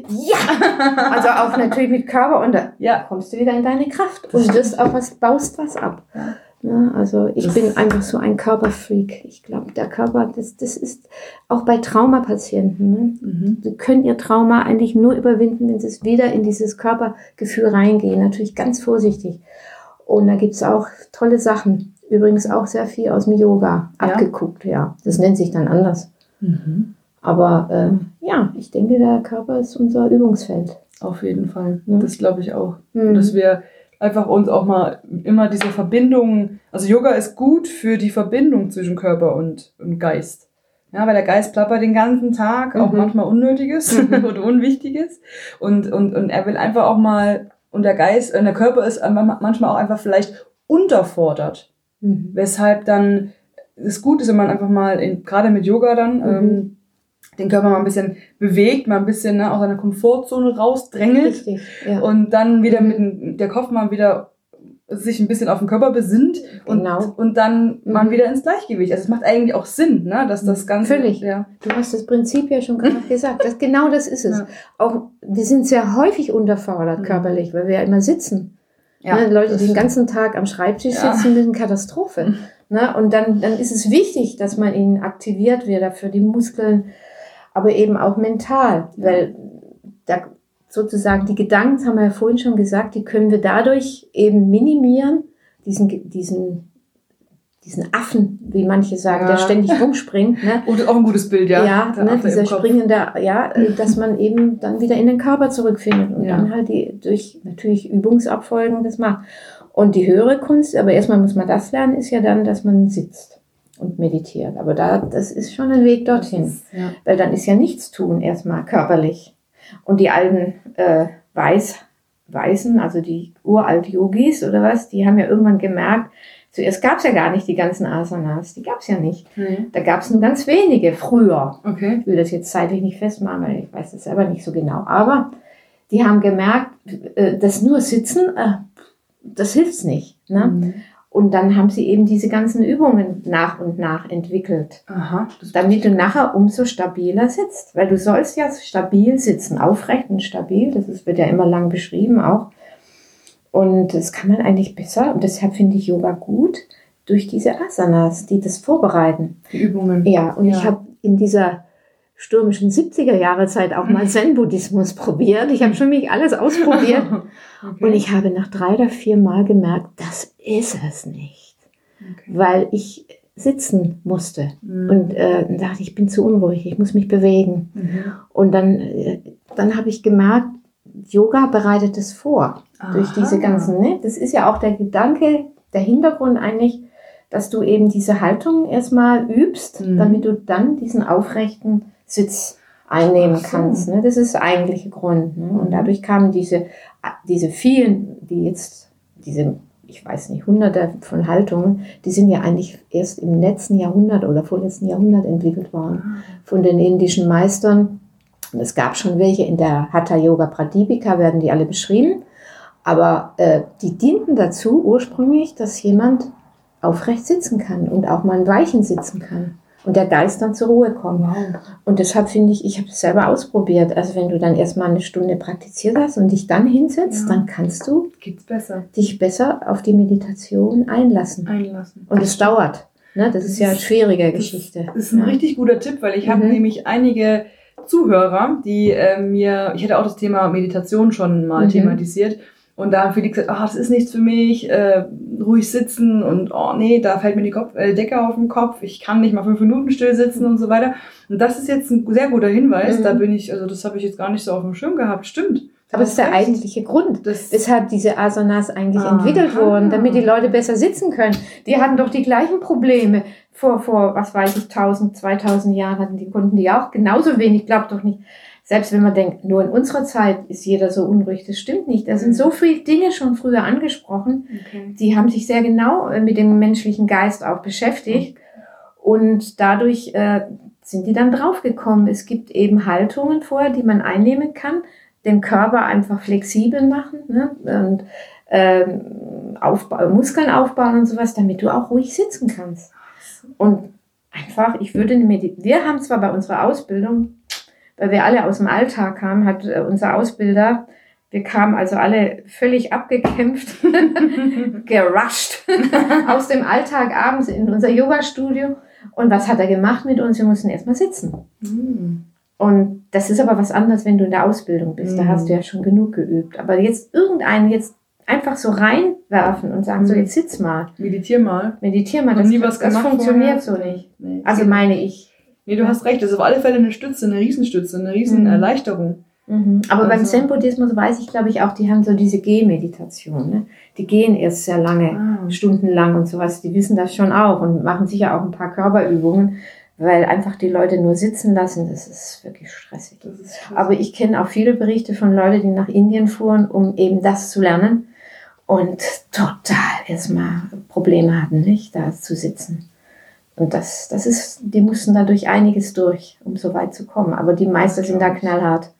Ja. Also auch natürlich mit Körper und da Ja. kommst du wieder in deine Kraft Das und wirst auch was, baust was ab. Ja. Ne? Also ich Das- bin einfach so ein Körperfreak. Ich glaube, der Körper, das, das ist auch bei Traumapatienten. Ne? Mhm. Sie können ihr Trauma eigentlich nur überwinden, wenn sie es wieder in dieses Körpergefühl reingehen. Natürlich ganz vorsichtig. Und da gibt es auch tolle Sachen. Übrigens auch sehr viel aus dem Yoga Ja. abgeguckt, ja. Das nennt sich dann anders. Mhm. Aber äh, ja, ich denke, der Körper ist unser Übungsfeld. Auf jeden Fall. Ja. Das glaube ich auch. Mhm. Dass wir einfach uns auch mal immer diese Verbindung, also Yoga ist gut für die Verbindung zwischen Körper und, und Geist. Ja, weil der Geist plappert den ganzen Tag, auch Mhm. manchmal Unnötiges (laughs) (laughs) oder Unwichtiges. Und, und, und er will einfach auch mal, und der Geist, und der Körper ist manchmal auch einfach vielleicht unterfordert. Mhm. Weshalb dann es gut ist, wenn man einfach mal, in, gerade mit Yoga dann, Mhm. ähm, den Körper mal ein bisschen bewegt, mal ein bisschen ne, aus seiner Komfortzone rausdrängelt Richtig, ja. und dann wieder mit dem, der Kopf mal wieder sich ein bisschen auf den Körper besinnt und, Genau. und dann Mhm. mal wieder ins Gleichgewicht. Also es macht eigentlich auch Sinn, ne, dass das Ganze... Völlig. Ja. Du hast das Prinzip ja schon gerade gesagt. Das, genau das ist es. Ja. Auch wir sind sehr häufig unterfordert Mhm. körperlich, weil wir ja immer sitzen. Ja, ne, Leute, die den ganzen Tag am Schreibtisch Ja. sitzen, sind Katastrophe. Mhm. Ne? Und dann, dann ist es wichtig, dass man ihnen aktiviert wird, dafür die Muskeln, aber eben auch mental, weil da sozusagen die Gedanken, das haben wir ja vorhin schon gesagt, die können wir dadurch eben minimieren, diesen, diesen, diesen Affen, wie manche sagen, Ja. der ständig (laughs) rumspringt. Ne? Und auch ein gutes Bild, ja. Ja, ne, dieser springende, ja, (laughs) dass man eben dann wieder in den Körper zurückfindet und Ja. dann halt die durch natürlich Übungsabfolgen das macht. Und die höhere Kunst, aber erstmal muss man das lernen, ist ja dann, dass man sitzt und meditiert. Aber da, das ist schon ein Weg dorthin. Ist- Ja. Weil dann ist ja nichts tun erstmal körperlich. Und die alten äh, Weiß, Weißen, also die uralt Yogis oder was, die haben ja irgendwann gemerkt, zuerst gab es ja gar nicht die ganzen Asanas, die gab es ja nicht. Nee. Da gab es nur ganz wenige früher. Okay. Ich will das jetzt zeitlich nicht festmachen, weil ich weiß das selber nicht so genau. Aber die haben gemerkt, äh, das nur Sitzen, äh, das hilft nicht. Ne? Mhm. Und dann haben sie eben diese ganzen Übungen nach und nach entwickelt, Aha. Damit du nachher umso stabiler sitzt. Weil du sollst ja stabil sitzen, aufrecht und stabil. Das ist, wird ja immer lang beschrieben auch. Und das kann man eigentlich besser. Und deshalb finde ich Yoga gut durch diese Asanas, die das vorbereiten. die Übungen. Ja, und Ja. ich habe in dieser stürmischen 70er Jahre Zeit auch mal (laughs) Zen-Buddhismus probiert. Ich habe schon mich alles ausprobiert. (laughs) okay. Und ich habe nach drei oder vier Mal gemerkt, das ist es nicht. okay. Weil ich sitzen musste. Mhm. Und äh, dachte ich, bin zu unruhig, ich muss mich bewegen. Mhm. Und dann, äh, dann habe ich gemerkt, Yoga bereitet es vor. Durch Aha. diese ganzen, ne? Das ist ja auch der Gedanke, der Hintergrund eigentlich, dass du eben diese Haltung erstmal übst, Mhm. damit du dann diesen aufrechten Sitz einnehmen so. kannst. Ne? Das ist der eigentliche Grund. Ne? Und dadurch kamen diese, diese vielen, die jetzt, diese, ich weiß nicht, hunderte von Haltungen, die sind ja eigentlich erst im letzten Jahrhundert oder vorletzten Jahrhundert entwickelt worden Ah. von den indischen Meistern. Und es gab schon welche in der Hatha Yoga Pradipika, werden die alle beschrieben. Aber äh, die dienten dazu ursprünglich, dass jemand aufrecht sitzen kann und auch mal ein Weichen sitzen kann und der Geist dann zur Ruhe kommt. Wow. Und deshalb finde ich, ich habe es selber ausprobiert. Also wenn du dann erstmal eine Stunde praktiziert hast und dich dann hinsetzt, Ja. dann kannst du besser. dich besser auf die Meditation einlassen. Einlassen. Und es dauert. Ne? Das ist ja eine schwierige Das Geschichte. Das ist ein ja. richtig guter Tipp, weil ich habe Mhm. nämlich einige Zuhörer, die äh, mir, ich hätte auch das Thema Meditation schon mal Mhm. thematisiert. Und da haben viele gesagt, ah, das ist nichts für mich, äh, ruhig sitzen und oh nee, da fällt mir die Kopf, äh, Decke auf den Kopf, ich kann nicht mal fünf Minuten still sitzen und so weiter. Und das ist jetzt ein sehr guter Hinweis. Mhm. Da bin ich, also das habe ich jetzt gar nicht so auf dem Schirm gehabt. Stimmt. Aber das ist der recht. eigentliche Grund. Das, weshalb diese Asanas eigentlich Aha. entwickelt wurden, damit die Leute besser sitzen können. Die hatten doch die gleichen Probleme vor, vor was weiß ich, 1000, 2000 Jahren hatten die Kunden die auch genauso wenig, glaubt doch nicht. Selbst wenn man denkt, nur in unserer Zeit ist jeder so unruhig, das stimmt nicht. Da sind Mhm. so viele Dinge schon früher angesprochen, okay. die haben sich sehr genau äh, mit dem menschlichen Geist auch beschäftigt und dadurch äh, sind die dann draufgekommen. Es gibt eben Haltungen vorher, die man einnehmen kann, den Körper einfach flexibel machen ne? und ähm, aufba Muskeln aufbauen und sowas, damit du auch ruhig sitzen kannst. Und einfach, ich würde eine Medi wir haben zwar bei unserer Ausbildung, weil wir alle aus dem Alltag kamen, hat äh, unser Ausbilder, wir kamen also alle völlig abgekämpft, (laughs) gerusht (laughs) aus dem Alltag abends in unser Yoga-Studio. Und was hat er gemacht mit uns? Wir mussten erstmal sitzen. Hm. Und das ist aber was anderes, wenn du in der Ausbildung bist. Da Mhm. hast du ja schon genug geübt. Aber jetzt irgendein, jetzt einfach so reinwerfen und sagen, so Mhm. jetzt sitz mal, Meditier mal. meditier mal. Das, nie was das funktioniert vorher? so nicht. Nee. Also meine ich. Nee, du hast recht. Das ist auf alle Fälle eine Stütze, eine Riesenstütze, eine Riesenerleichterung. Mhm. Aber beim Also- Zen-Buddhismus weiß ich, glaube ich, auch, die haben so diese Gehmeditation. Ne? Die gehen erst sehr lange, Ah. stundenlang und sowas. Die wissen das schon auch und machen sicher auch ein paar Körperübungen, weil einfach die Leute nur sitzen lassen, das ist wirklich stressig. Ist krass. Aber ich kenne auch viele Berichte von Leuten, die nach Indien fuhren, um eben das zu lernen und total erstmal Probleme hatten, nicht da zu sitzen. Und das, das ist, die mussten da durch einiges durch, um so weit zu kommen. Aber die Meister sind da knallhart.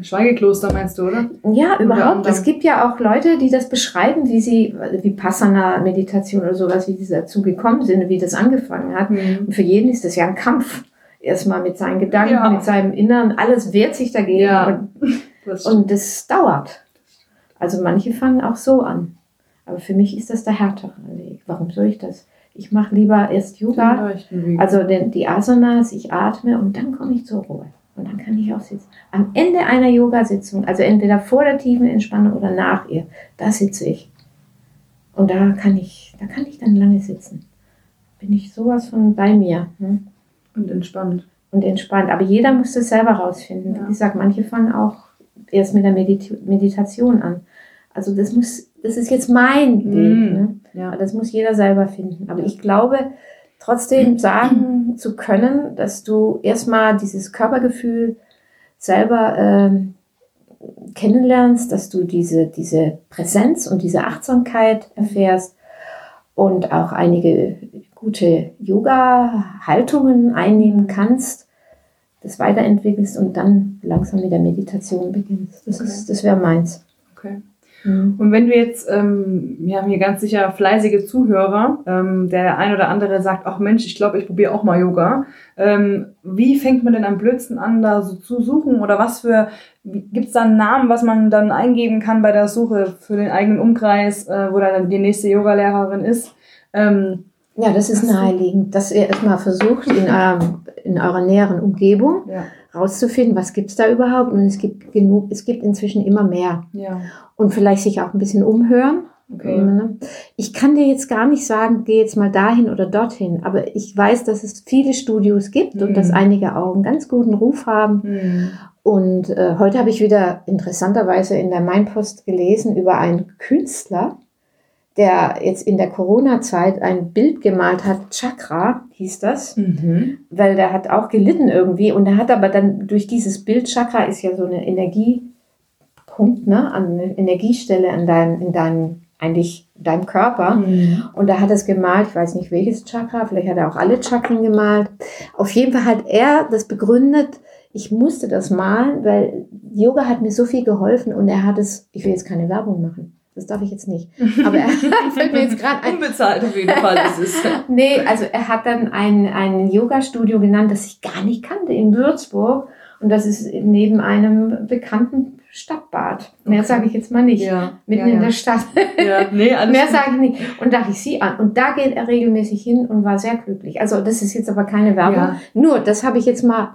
Schweigekloster meinst du, oder? Ja, überhaupt. Es gibt ja auch Leute, die das beschreiben, wie sie, wie Passana-Meditation oder sowas, wie sie dazu gekommen sind, wie das angefangen hat. Und für jeden ist das ja ein Kampf. Erstmal mit seinen Gedanken, Ja. mit seinem Inneren, alles wehrt sich dagegen. Ja. Und (laughs) Das und das dauert. Also manche fangen auch so an. Aber für mich ist das der härtere Weg. Warum soll ich das? Ich mache lieber erst Yoga, also den, die Asanas, ich atme und dann komme ich zur Ruhe. Und dann kann ich auch sitzen. Am Ende einer Yoga-Sitzung, also entweder vor der tiefen Entspannung oder nach ihr, da sitze ich. Und da kann ich, da kann ich dann lange sitzen. Bin ich sowas von bei mir. Hm? und entspannt. und entspannt. Aber jeder muss das selber rausfinden. Ja. Wie gesagt, manche fangen auch erst mit der Medit Meditation an. Also das muss, das ist jetzt mein Weg. Mhm. Ne? Ja. Das muss jeder selber finden. Aber ich glaube, trotzdem sagen zu können, dass du erstmal dieses Körpergefühl selber ähm, kennenlernst, dass du diese, diese Präsenz und diese Achtsamkeit erfährst und auch einige gute Yoga-Haltungen einnehmen kannst, das weiterentwickelst und dann langsam mit der Meditation beginnst. Das, Okay. ist, das wäre meins. Okay. Mhm. Und wenn du jetzt, ähm, wir haben hier ganz sicher fleißige Zuhörer, ähm, der ein oder andere sagt, ach Mensch, ich glaube, ich probiere auch mal Yoga. Ähm, wie fängt man denn am blödsten an, da so zu suchen? Oder was für, gibt es da einen Namen, was man dann eingeben kann bei der Suche für den eigenen Umkreis, äh, wo dann die nächste Yogalehrerin ist? Ähm, Ja, das ist naheliegend, dass ihr erstmal versucht, in, eurem, in eurer näheren Umgebung ja, rauszufinden, was gibt es da überhaupt. Und es gibt genug, es gibt inzwischen immer mehr. ja, Und vielleicht sich auch ein bisschen umhören. okay. Ne? Ich kann dir jetzt gar nicht sagen, geh jetzt mal dahin oder dorthin, aber ich weiß, dass es viele Studios gibt und Mhm. dass einige auch einen ganz guten Ruf haben. Hm. Und äh, heute habe ich wieder interessanterweise in der Mainpost gelesen über einen Künstler, der jetzt in der Corona-Zeit ein Bild gemalt hat, Chakra hieß das, Mhm. weil der hat auch gelitten irgendwie und er hat aber dann durch dieses Bild, Chakra ist ja so eine Energiepunkt, ne, eine Energiestelle an deinem, in deinem, eigentlich deinem Körper. Mhm. Und da hat er es gemalt, ich weiß nicht welches Chakra, vielleicht hat er auch alle Chakren gemalt. Auf jeden Fall hat er das begründet, ich musste das malen, weil Yoga hat mir so viel geholfen und er hat es, ich will jetzt keine Werbung machen, das darf ich jetzt nicht, (laughs) aber er (laughs) fällt mir jetzt gerade ein. Unbezahlt auf jeden Fall ist es. (laughs) Nee, also er hat dann ein, ein Yoga-Studio genannt, das ich gar nicht kannte in Würzburg und das ist neben einem bekannten Stadtbad. Mehr Okay. sage ich jetzt mal nicht. Ja, Mitten ja, in ja. der Stadt. Ja, nee, Mehr sage ich nicht. Und da ich sie an. Und da geht er regelmäßig hin und war sehr glücklich. Also das ist jetzt aber keine Werbung. Nur, das habe ich jetzt mal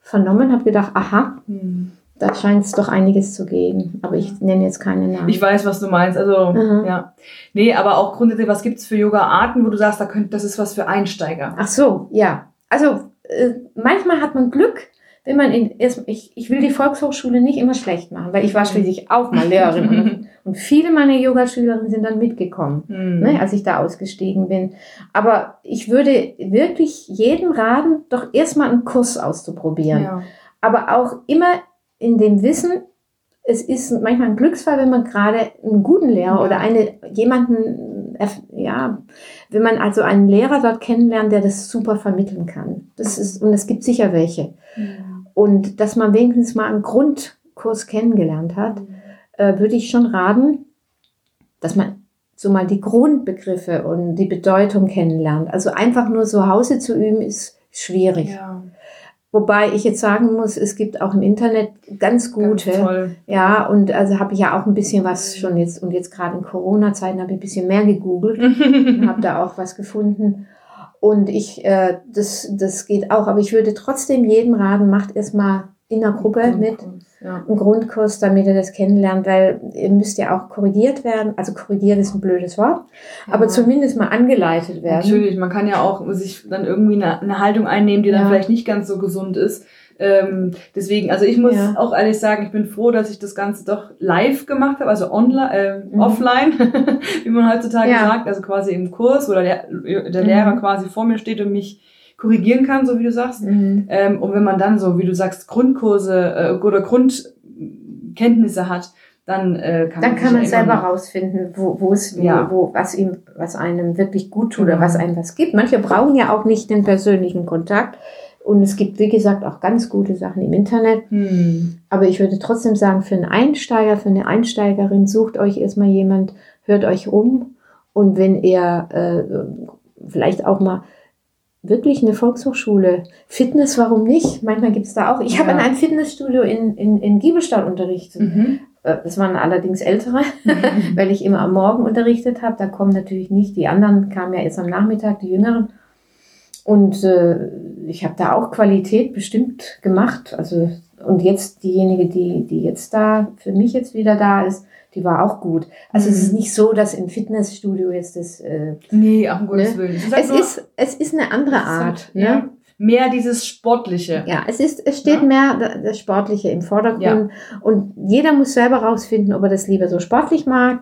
vernommen, habe gedacht, aha, Hm. Da scheint es doch einiges zu geben. Aber ich nenne jetzt keine Namen. Ich weiß, was du meinst. Also, Mhm. ja. Nee, aber auch grundsätzlich, was gibt's für Yoga-Arten, wo du sagst, da könnt, das ist was für Einsteiger? Ach so, ja. Also äh, manchmal hat man Glück, wenn man in erst, ich, ich will die Volkshochschule nicht immer schlecht machen, weil ich war schließlich auch mal Lehrerin und, (laughs) und viele meiner Yogaschülerinnen sind dann mitgekommen. Hm. ne, als ich da ausgestiegen bin. Aber ich würde wirklich jedem raten, doch erstmal einen Kurs auszuprobieren. ja. Aber auch immer in dem Wissen, es ist manchmal ein Glücksfall, wenn man gerade einen guten Lehrer Ja. oder eine, jemanden, ja, wenn man also einen Lehrer dort kennenlernt, der das super vermitteln kann. Das ist, und es gibt sicher welche. Und dass man wenigstens mal einen Grundkurs kennengelernt hat, äh, würde ich schon raten, dass man so mal die Grundbegriffe und die Bedeutung kennenlernt. Also einfach nur zu Hause zu üben, ist schwierig. Ja, Wobei ich jetzt sagen muss, es gibt auch im Internet ganz ganz gute. toll. ja, und also habe ich ja auch ein bisschen was schon jetzt, und jetzt gerade in Corona-Zeiten habe ich ein bisschen mehr gegoogelt und (laughs) habe da auch was gefunden. Und ich, äh, das, das geht auch, aber ich würde trotzdem jedem raten, macht erstmal in der Gruppe Grundkurs, mit. Ja. Einen Grundkurs, damit ihr das kennenlernt, weil ihr müsst ja auch korrigiert werden. Also korrigiert ist ein blödes Wort, aber Ja. zumindest mal angeleitet werden. Natürlich, man kann ja auch sich dann irgendwie eine, eine Haltung einnehmen, die dann Ja. vielleicht nicht ganz so gesund ist. Ähm, deswegen, also ich muss Ja. auch ehrlich sagen, ich bin froh, dass ich das Ganze doch live gemacht habe, also online, äh, Mhm. offline, (laughs) wie man heutzutage Ja. sagt, also quasi im Kurs, wo der, der Mhm. Lehrer quasi vor mir steht und mich korrigieren kann, so wie du sagst. Mhm. Ähm, und wenn man dann so, wie du sagst, Grundkurse äh, oder Grundkenntnisse hat, dann äh, kann Dann man kann man selber rausfinden, wo, wo es, Ja. wo, was ihm, was einem wirklich gut tut oder Genau. was einem was gibt. Manche brauchen ja auch nicht den persönlichen Kontakt. Und es gibt, wie gesagt, auch ganz gute Sachen im Internet. Hm. Aber ich würde trotzdem sagen, für einen Einsteiger, für eine Einsteigerin, sucht euch erstmal jemand, hört euch um. Und wenn ihr äh, vielleicht auch mal wirklich eine Volkshochschule, Fitness, warum nicht? Manchmal gibt es da auch. Ich habe Ja. in einem Fitnessstudio in, in, in Giebelstadt unterrichtet. Mhm. Äh, Das waren allerdings ältere, (laughs) weil ich immer am Morgen unterrichtet habe. Da kommen natürlich nicht, die anderen kamen ja erst am Nachmittag, die Jüngeren. Und äh, ich habe da auch Qualität bestimmt gemacht. Also, und jetzt diejenige, die, die jetzt da, für mich jetzt wieder da ist, die war auch gut. Also es ist Mhm. nicht so, dass im Fitnessstudio jetzt das. Äh, Nee, ach, um Gottes Ne? Willen. ist halt es, nur- ist, es ist eine andere Art. Ne? ja, mehr dieses Sportliche. Ja, es ist, es steht Ja. mehr da- das Sportliche im Vordergrund Ja. und jeder muss selber rausfinden, ob er das lieber so sportlich mag.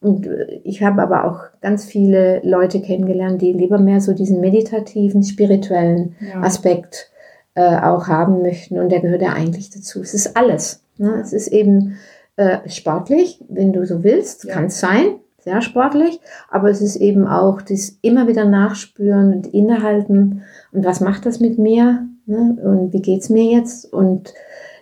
Und äh, ich habe aber auch ganz viele Leute kennengelernt, die lieber mehr so diesen meditativen, spirituellen Ja. Aspekt äh, auch haben möchten und der gehört ja eigentlich dazu. Es ist alles. Ne? Es ist eben äh, sportlich, wenn du so willst, Ja. kann es sein, sehr sportlich, aber es ist eben auch das immer wieder nachspüren und innehalten und was macht das mit mir ne? und wie geht's mir jetzt und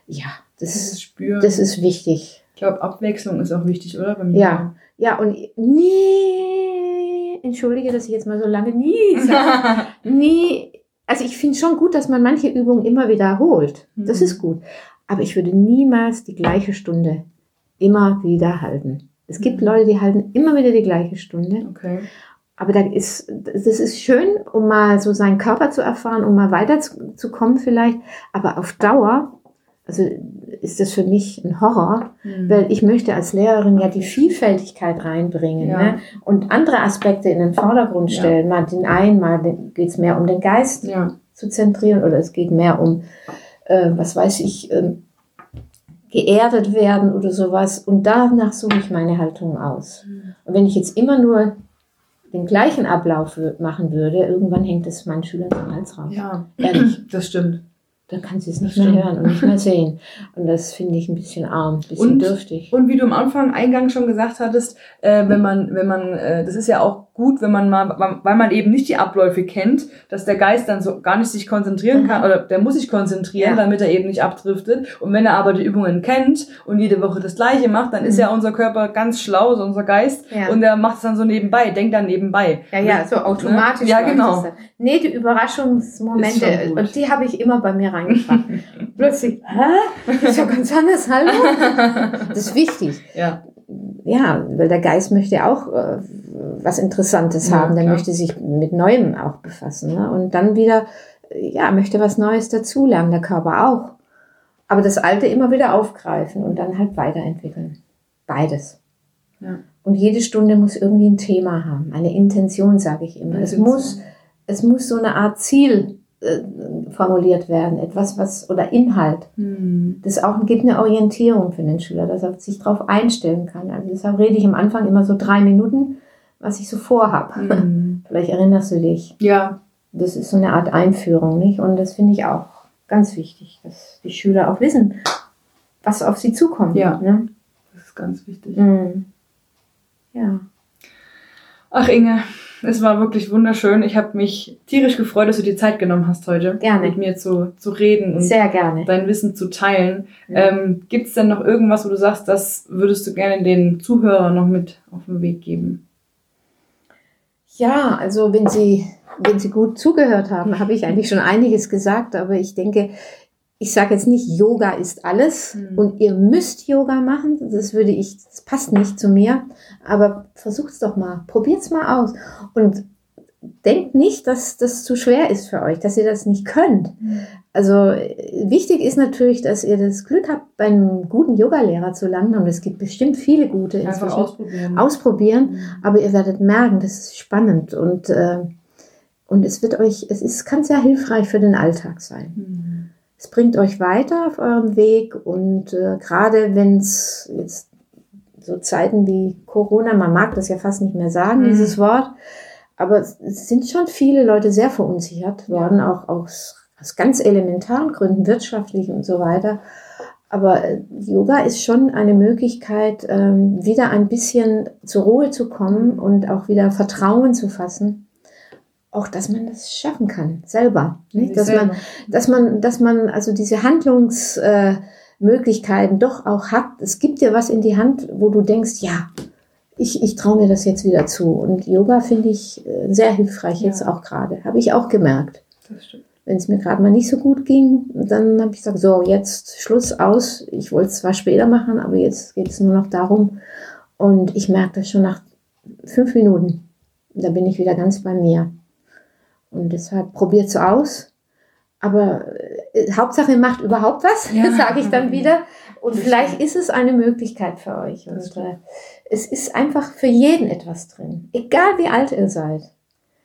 ja, das, Dieses Spüren. das ist wichtig. ich glaube, Abwechslung ist auch wichtig, oder? Bei mir. Ja, ja und nie, entschuldige, dass ich jetzt mal so lange nie sage, (laughs) nie, also ich finde schon gut, dass man manche Übungen immer wiederholt. Das Mhm. ist gut. Aber ich würde niemals die gleiche Stunde immer wieder halten. Es gibt Mhm. Leute, die halten immer wieder die gleiche Stunde. Okay. Aber da ist, das ist schön, um mal so seinen Körper zu erfahren, um mal weiterzukommen vielleicht. Aber auf Dauer, also ist das für mich ein Horror, Hm. weil ich möchte als Lehrerin ja die Vielfältigkeit reinbringen Ja. ne? und andere Aspekte in den Vordergrund Ja. stellen. Mal den einen, mal geht es mehr um den Geist ja. zu zentrieren oder es geht mehr um, äh, was weiß ich, ähm, geerdet werden oder sowas. Und danach suche ich meine Haltung aus. Und wenn ich jetzt immer nur den gleichen Ablauf machen würde, irgendwann hängt es meinen Schülern zum Hals raus. Ja, Ehrlich. (clears throat) das stimmt. Dann kann sie es nicht Das mehr stimmt. hören und nicht mehr sehen. Und das finde ich ein bisschen arm, ein bisschen Und- dürftig. Und wie du am Anfang eingangs schon gesagt hattest, äh, wenn man, wenn man, äh, das ist ja auch gut, wenn man mal, weil man eben nicht die Abläufe kennt, dass der Geist dann so gar nicht sich konzentrieren Mhm. kann oder der muss sich konzentrieren, Ja. damit er eben nicht abdriftet. Und wenn er aber die Übungen kennt und jede Woche das Gleiche macht, dann ist Mhm. ja unser Körper ganz schlau, so unser Geist, Ja. und der macht es dann so nebenbei, denkt dann nebenbei. Ja, ja, so automatisch. Ja, genau. Nee, die Überraschungsmomente, Ist und die habe ich immer bei mir reingebracht. (laughs) Plötzlich, hä? Das ist ja ganz anders, hallo? (laughs) Das ist wichtig. Ja, Ja, weil der Geist möchte auch äh, was Interessantes Ja, haben. Der klar. möchte sich mit Neuem auch befassen. Ne? Und dann wieder, ja, möchte was Neues dazulernen, der Körper auch. Aber das Alte immer wieder aufgreifen und dann halt weiterentwickeln. Beides. Ja. Und jede Stunde muss irgendwie ein Thema haben, eine Intention, sage ich immer. Es muss, es muss so eine Art Ziel äh, formuliert werden, etwas, was oder Inhalt. Hm. Das auch gibt eine Orientierung für den Schüler, dass er sich darauf einstellen kann. Also deshalb rede ich am Anfang immer so drei Minuten, was ich so vorhab. Hm. (laughs) Vielleicht erinnerst du dich. Ja, Das ist so eine Art Einführung, nicht? Und das finde ich auch ganz wichtig, dass die Schüler auch wissen, was auf sie zukommt. Ja. Ne? das ist ganz wichtig. Mhm. Ja. Ach Inge, es war wirklich wunderschön. Ich habe mich tierisch gefreut, dass du dir Zeit genommen hast heute, Gerne. mit mir zu, zu reden und Sehr gerne. dein Wissen zu teilen. Ja. Ähm, Gibt es denn noch irgendwas, wo du sagst, das würdest du gerne den Zuhörern noch mit auf den Weg geben? Ja, also wenn Sie, wenn Sie gut zugehört haben, habe ich eigentlich schon einiges gesagt, aber ich denke, ich sage jetzt nicht, Yoga ist alles Mhm. und ihr müsst Yoga machen. Das würde ich, das passt nicht zu mir. Aber versucht's doch mal, probiert's mal aus. Und denkt nicht, dass das zu schwer ist für euch, dass ihr das nicht könnt. Also äh, wichtig ist natürlich, dass ihr das Glück habt, bei einem guten Yogalehrer zu landen. Und es gibt bestimmt viele gute Einfach inzwischen. ausprobieren. Ausprobieren, Mhm. aber ihr werdet merken, das ist spannend und, äh, und es wird euch, es ist, kann sehr hilfreich für den Alltag sein. Mhm. Es bringt euch weiter auf eurem Weg und äh, gerade wenn es jetzt so Zeiten wie Corona, man mag das ja fast nicht mehr sagen, Mhm. dieses Wort, aber es sind schon viele Leute sehr verunsichert worden, auch aus, aus ganz elementaren Gründen, wirtschaftlichen und so weiter. Aber äh, Yoga ist schon eine Möglichkeit, ähm, wieder ein bisschen zur Ruhe zu kommen und auch wieder Vertrauen zu fassen. Auch, dass man das schaffen kann, selber. Nicht? Dass man, selber. dass man, dass man also diese Handlungsmöglichkeiten äh, doch auch hat. Es gibt dir was in die Hand, wo du denkst, ja, ich, ich traue mir das jetzt wieder zu. Und Yoga finde ich äh, sehr hilfreich Ja. jetzt auch gerade. Habe ich auch gemerkt. Das stimmt. Wenn es mir gerade mal nicht so gut ging, dann habe ich gesagt, so, jetzt Schluss aus. Ich wollte es zwar später machen, aber jetzt geht es nur noch darum. Und ich merke das schon nach fünf Minuten. Da bin ich wieder ganz bei mir. Und deshalb probiert es aus. Aber äh, Hauptsache ihr macht überhaupt was, Ja. (laughs) sage ich dann wieder. Und vielleicht ist es eine Möglichkeit für euch. Und äh, es ist einfach für jeden etwas drin. Egal wie alt ihr seid.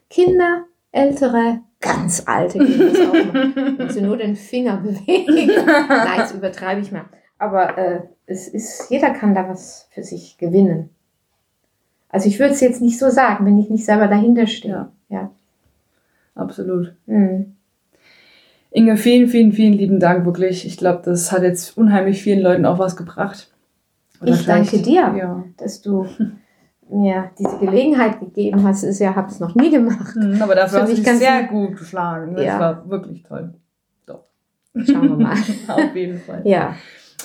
Kinder, Ältere, ganz Alte (laughs) gehen das auch. Wenn sie nur den Finger (laughs) bewegen. Nein, das übertreibe ich mal. Aber äh, es ist, jeder kann da was für sich gewinnen. Also ich würde es jetzt nicht so sagen, wenn ich nicht selber dahinter stehe. Ja. ja. Absolut. Hm. Inge, vielen, vielen, vielen lieben Dank, wirklich. Ich glaube, das hat jetzt unheimlich vielen Leuten auch was gebracht. Oder Ich danke dir. Ja. Dass du mir diese Gelegenheit gegeben hast. Ist ja, habe es noch nie gemacht. Mhm, Aber dafür Für hast du dich sehr gut geschlagen. Das Ja. war wirklich toll. Doch. Schauen wir mal. (laughs) Auf jeden Fall. Ja,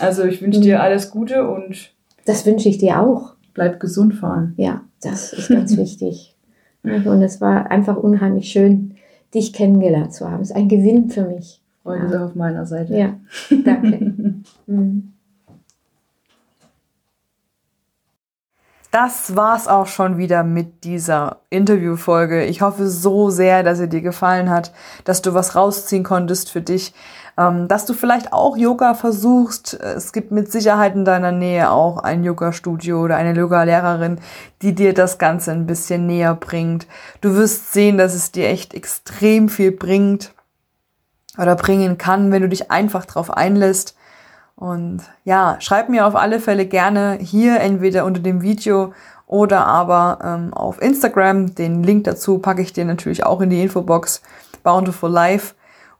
Also ich wünsche Mhm. dir alles Gute und das wünsche ich dir auch. bleib gesund fahren. Ja, das ist ganz (laughs) wichtig. Und es war einfach unheimlich schön, dich kennengelernt zu haben. Es ist ein Gewinn für mich. Freude Ja. auf meiner Seite. Ja, danke. (laughs) Mhm. Das war's auch schon wieder mit dieser Interviewfolge. Ich hoffe so sehr, dass sie dir gefallen hat, dass du was rausziehen konntest für dich, dass du vielleicht auch Yoga versuchst. Es gibt mit Sicherheit in deiner Nähe auch ein Yoga-Studio oder eine Yoga-Lehrerin, die dir das Ganze ein bisschen näher bringt. Du wirst sehen, dass es dir echt extrem viel bringt oder bringen kann, wenn du dich einfach drauf einlässt. Und ja, schreib mir auf alle Fälle gerne hier entweder unter dem Video oder aber ähm, auf Instagram. Den Link dazu packe ich dir natürlich auch in die Infobox. Bountiful Life.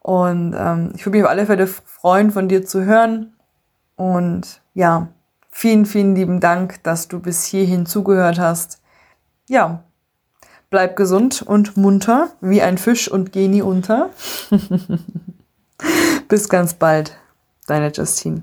Und ähm, ich würde mich auf alle Fälle freuen, von dir zu hören. Und ja, vielen, vielen lieben Dank, dass du bis hierhin zugehört hast. Ja, bleib gesund und munter wie ein Fisch und geh nie unter. (laughs) bis ganz bald. Deine Justine.